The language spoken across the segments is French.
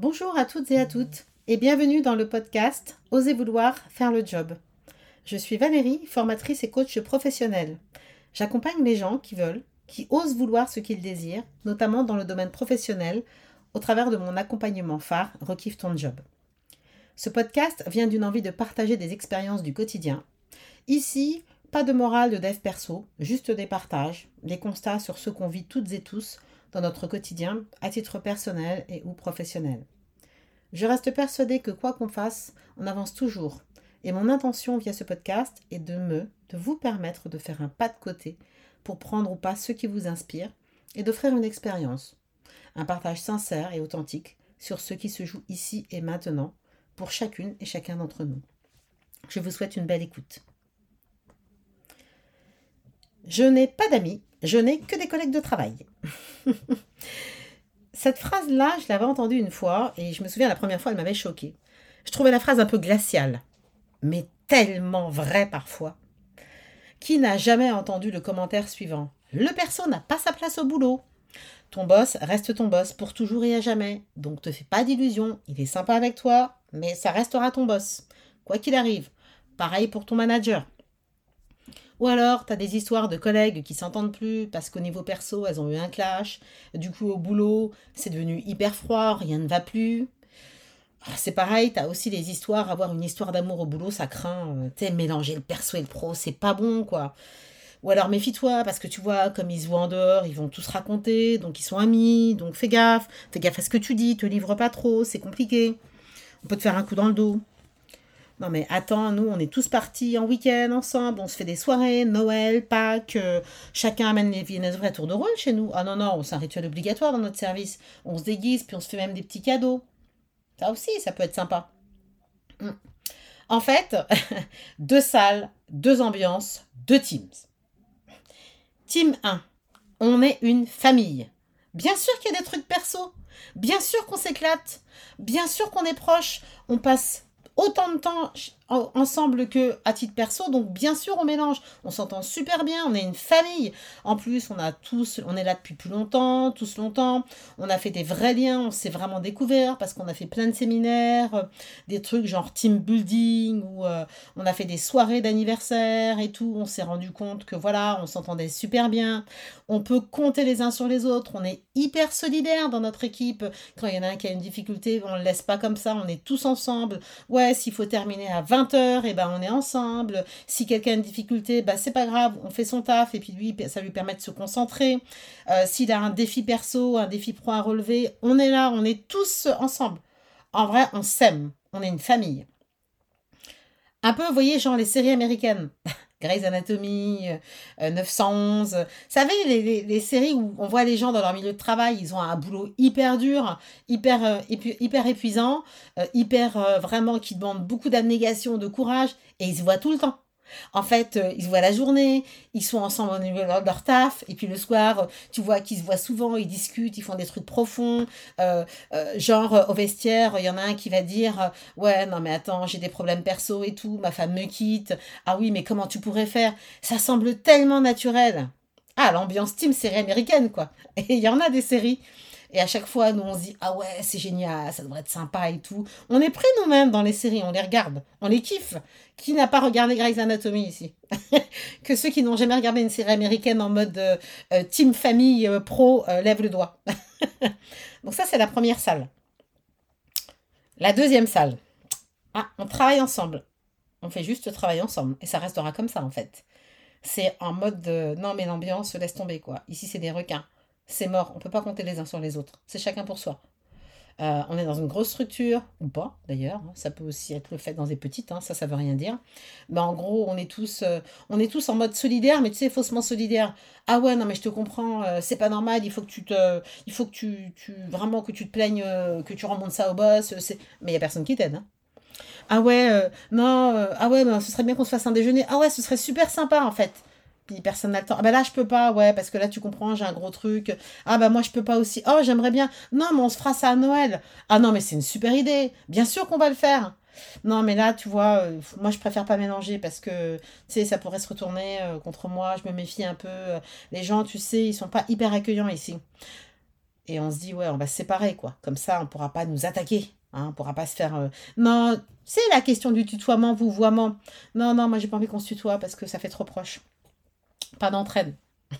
Bonjour à toutes et à toutes et bienvenue dans le podcast Osez vouloir faire le job. Je suis Valérie, formatrice et coach professionnelle. J'accompagne les gens qui veulent, qui osent vouloir ce qu'ils désirent, notamment dans le domaine professionnel, au travers de mon accompagnement phare Rekiffe ton job. Ce podcast vient d'une envie de partager des expériences du quotidien. Ici, pas de morale de dev perso, juste des partages, des constats sur ce qu'on vit toutes et tous dans notre quotidien, à titre personnel et ou professionnel. Je reste persuadée que quoi qu'on fasse, on avance toujours. Et mon intention via ce podcast est de me, de vous permettre de faire un pas de côté pour prendre ou pas ce qui vous inspire et d'offrir une expérience, un partage sincère et authentique sur ce qui se joue ici et maintenant pour chacune et chacun d'entre nous. Je vous souhaite une belle écoute. Je n'ai pas d'amis, je n'ai que des collègues de travail. Cette phrase-là, je l'avais entendue une fois et je me souviens la première fois, elle m'avait choquée. Je trouvais la phrase un peu glaciale, mais tellement vraie parfois. Qui n'a jamais entendu le commentaire suivant Le perso n'a pas sa place au boulot. Ton boss reste ton boss pour toujours et à jamais. Donc te fais pas d'illusions, il est sympa avec toi, mais ça restera ton boss. Quoi qu'il arrive. Pareil pour ton manager. Ou alors, tu as des histoires de collègues qui s'entendent plus parce qu'au niveau perso, elles ont eu un clash. Du coup, au boulot, c'est devenu hyper froid, rien ne va plus. Ah, c'est pareil, tu as aussi des histoires, avoir une histoire d'amour au boulot, ça craint. Euh, tu mélanger le perso et le pro, c'est pas bon, quoi. Ou alors méfie-toi, parce que tu vois, comme ils se voient en dehors, ils vont tous raconter, donc ils sont amis, donc fais gaffe, fais gaffe à ce que tu dis, te livre pas trop, c'est compliqué. On peut te faire un coup dans le dos. Non mais attends, nous on est tous partis en week-end ensemble, on se fait des soirées, Noël, Pâques, euh, chacun amène les viennoiseries à tour de rôle chez nous. Ah non, non, c'est un rituel obligatoire dans notre service. On se déguise, puis on se fait même des petits cadeaux. Ça aussi, ça peut être sympa. Hmm. En fait, deux salles, deux ambiances, deux teams. Team 1, on est une famille. Bien sûr qu'il y a des trucs perso. Bien sûr qu'on s'éclate. Bien sûr qu'on est proche. On passe autant de temps ensemble que à titre perso. Donc bien sûr on mélange, on s'entend super bien, on est une famille. En plus on a tous, on est là depuis plus longtemps, tous longtemps. On a fait des vrais liens, on s'est vraiment découvert parce qu'on a fait plein de séminaires, euh, des trucs genre team building ou euh, on a fait des soirées d'anniversaire et tout. On s'est rendu compte que voilà, on s'entendait super bien. On peut compter les uns sur les autres. On est hyper solidaires dans notre équipe. Quand il y en a un qui a une difficulté, on le laisse pas comme ça. On est tous ensemble. Ouais, s'il faut terminer à 20 20 et ben on est ensemble. Si quelqu'un a une difficulté, bah c'est pas grave, on fait son taf et puis lui, ça lui permet de se concentrer. Euh, s'il a un défi perso, un défi pro à relever, on est là, on est tous ensemble. En vrai, on s'aime, on est une famille. Un peu, vous voyez, genre les séries américaines. Grey's Anatomy, 911. Euh, Vous savez, les, séries où on voit les gens dans leur milieu de travail, ils ont un boulot hyper dur, hyper, euh, hyper épuisant, euh, hyper vraiment qui demande beaucoup d'abnégation, de courage, et ils se voient tout le temps. En fait, euh, ils se voient la journée, ils sont ensemble au niveau de leur taf, et puis le soir, tu vois qu'ils se voient souvent, ils discutent, ils font des trucs profonds. Euh, euh, genre, au vestiaire, il y en a un qui va dire Ouais, non, mais attends, j'ai des problèmes perso et tout, ma femme me quitte. Ah oui, mais comment tu pourrais faire? Ça semble tellement naturel. Ah, l'ambiance team série américaine, quoi. Et il y en a des séries et à chaque fois, nous, on se dit, ah ouais, c'est génial, ça devrait être sympa et tout. On est pris nous-mêmes dans les séries, on les regarde, on les kiffe. Qui n'a pas regardé Grey's Anatomy ici Que ceux qui n'ont jamais regardé une série américaine en mode euh, euh, team famille euh, pro lèvent le doigt. Donc ça, c'est la première salle. La deuxième salle. Ah, on travaille ensemble. On fait juste travailler ensemble. Et ça restera comme ça, en fait. C'est en mode de, non, mais l'ambiance, laisse tomber, quoi. Ici, c'est des requins c'est mort. On ne peut pas compter les uns sur les autres. C'est chacun pour soi. Euh, on est dans une grosse structure, ou pas d'ailleurs, hein. ça peut aussi être le fait dans des petites, hein. ça, ça veut rien dire. Mais en gros, on est tous, euh, on est tous en mode solidaire, mais tu sais, faussement solidaire. Ah ouais, non, mais je te comprends, euh, c'est pas normal, il faut que tu te, il faut que tu, tu vraiment que tu te plaignes, que tu remontes ça au boss, mais il n'y a personne qui t'aide. Hein. Ah ouais, non, ah ouais, ben, ce serait bien qu'on se fasse un déjeuner. Ah ouais, ce serait super sympa en fait personne n'a le temps. Ah bah là, je peux pas, ouais, parce que là, tu comprends, j'ai un gros truc. Ah bah moi, je peux pas aussi. Oh, j'aimerais bien. Non, mais on se fera ça à Noël. Ah non, mais c'est une super idée. Bien sûr qu'on va le faire. Non, mais là, tu vois, euh, moi, je préfère pas mélanger parce que, tu sais, ça pourrait se retourner euh, contre moi. Je me méfie un peu. Les gens, tu sais, ils sont pas hyper accueillants ici. et on se dit, ouais, on va se séparer, quoi. Comme ça, on ne pourra pas nous attaquer. Hein, on ne pourra pas se faire. Euh, non, c'est la question du tutoiement, vouvoiement. Non, non, moi, j'ai pas envie qu'on se tutoie parce que ça fait trop proche. Pas d'entraide. Vous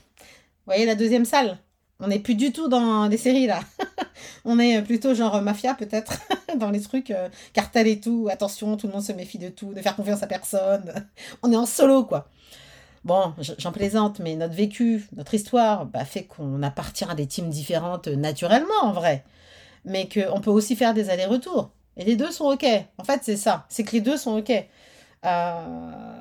voyez la deuxième salle? On n'est plus du tout dans des séries, là. on est plutôt genre mafia, peut-être, dans les trucs euh, cartel et tout. Attention, tout le monde se méfie de tout, ne faire confiance à personne. on est en solo, quoi. Bon, j'en plaisante, mais notre vécu, notre histoire, bah, fait qu'on appartient à des teams différentes naturellement, en vrai. Mais qu'on peut aussi faire des allers-retours. Et les deux sont OK. En fait, c'est ça. C'est que les deux sont OK. Euh,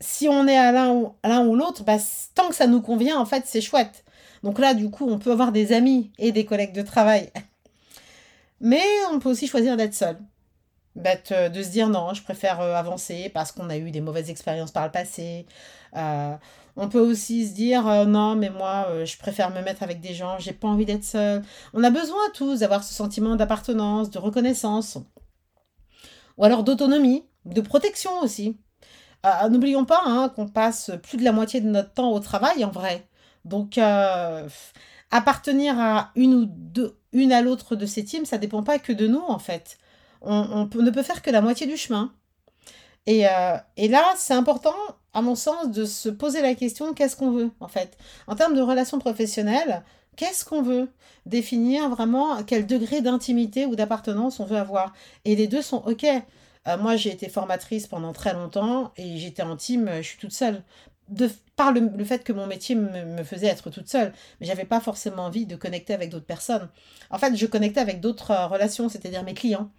si on est à l'un ou, l'autre, bah, tant que ça nous convient, en fait, c'est chouette. Donc là, du coup, on peut avoir des amis et des collègues de travail. Mais on peut aussi choisir d'être seul. Euh, de se dire non, je préfère euh, avancer parce qu'on a eu des mauvaises expériences par le passé. Euh, on peut aussi se dire non, mais moi, je préfère me mettre avec des gens, j'ai pas envie d'être seul. On a besoin tous d'avoir ce sentiment d'appartenance, de reconnaissance, ou alors d'autonomie, de protection aussi. N'oublions pas hein, qu'on passe plus de la moitié de notre temps au travail en vrai. Donc, appartenir à une ou deux, une à l'autre de ces teams, ça dépend pas que de nous en fait on, ne peut faire que la moitié du chemin. Euh, et, là, c'est important, à mon sens, de se poser la question qu'est-ce qu'on veut, en fait? En termes de relations professionnelles, qu'est-ce qu'on veut? Définir vraiment quel degré d'intimité ou d'appartenance on veut avoir. Et les deux sont OK. Euh, moi, j'ai été formatrice pendant très longtemps et j'étais en team, je suis toute seule. De, par le, fait que mon métier me, faisait être toute seule, mais j'avais pas forcément envie de connecter avec d'autres personnes. En fait, je connectais avec d'autres euh, relations, c'est-à-dire mes clients.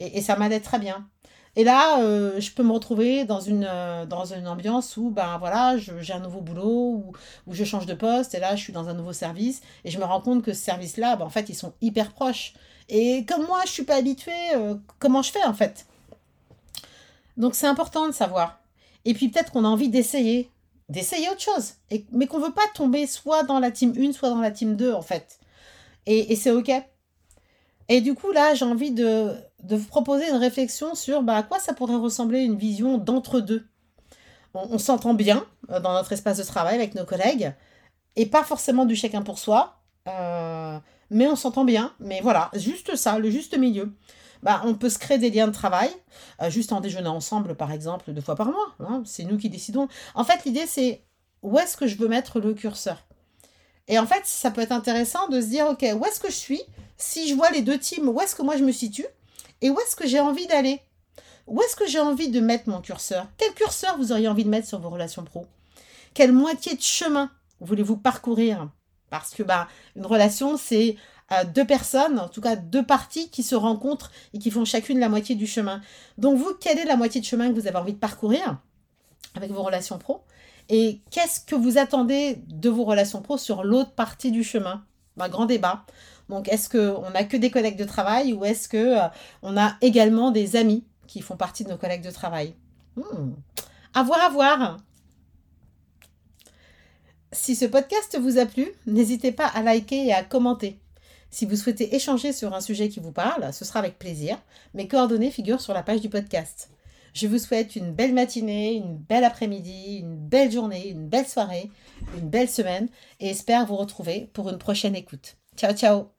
Et, ça m'allait très bien. Et là, euh, je peux me retrouver dans une, euh, dans une ambiance où, ben voilà, j'ai un nouveau boulot, où, je change de poste, et là, je suis dans un nouveau service, et je me rends compte que ce service-là, ben, en fait, ils sont hyper proches. Et comme moi, je suis pas habituée, euh, comment je fais, en fait? Donc, c'est important de savoir. Et puis, peut-être qu'on a envie d'essayer, d'essayer autre chose, mais qu'on veut pas tomber soit dans la team 1, soit dans la team 2, en fait. Et, c'est OK. Et du coup, là, j'ai envie de, vous proposer une réflexion sur bah, à quoi ça pourrait ressembler une vision d'entre-deux. On, s'entend bien euh, dans notre espace de travail avec nos collègues, et pas forcément du chacun pour soi, euh, mais on s'entend bien. Mais voilà, juste ça, le juste milieu. Bah, on peut se créer des liens de travail, euh, juste en déjeunant ensemble, par exemple, deux fois par mois. Hein, c'est nous qui décidons. En fait, l'idée, c'est où est-ce que je veux mettre le curseur? Et en fait, ça peut être intéressant de se dire, OK, où est-ce que je suis? Si je vois les deux teams, où est-ce que moi je me situe? Et où est-ce que j'ai envie d'aller? Où est-ce que j'ai envie de mettre mon curseur? Quel curseur vous auriez envie de mettre sur vos relations pro? Quelle moitié de chemin voulez-vous parcourir? Parce que bah, une relation, c'est euh, deux personnes, en tout cas deux parties qui se rencontrent et qui font chacune la moitié du chemin. Donc vous, quelle est la moitié de chemin que vous avez envie de parcourir avec vos relations pro? Et qu'est-ce que vous attendez de vos relations pro sur l'autre partie du chemin? Un bah, Grand débat. Donc, est-ce qu'on n'a que des collègues de travail ou est-ce qu'on euh, a également des amis qui font partie de nos collègues de travail? Hmm. À voir, à voir. Si ce podcast vous a plu, n'hésitez pas à liker et à commenter. Si vous souhaitez échanger sur un sujet qui vous parle, ce sera avec plaisir. Mes coordonnées figurent sur la page du podcast. Je vous souhaite une belle matinée, une belle après-midi, une belle journée, une belle soirée, une belle semaine et espère vous retrouver pour une prochaine écoute. Ciao ciao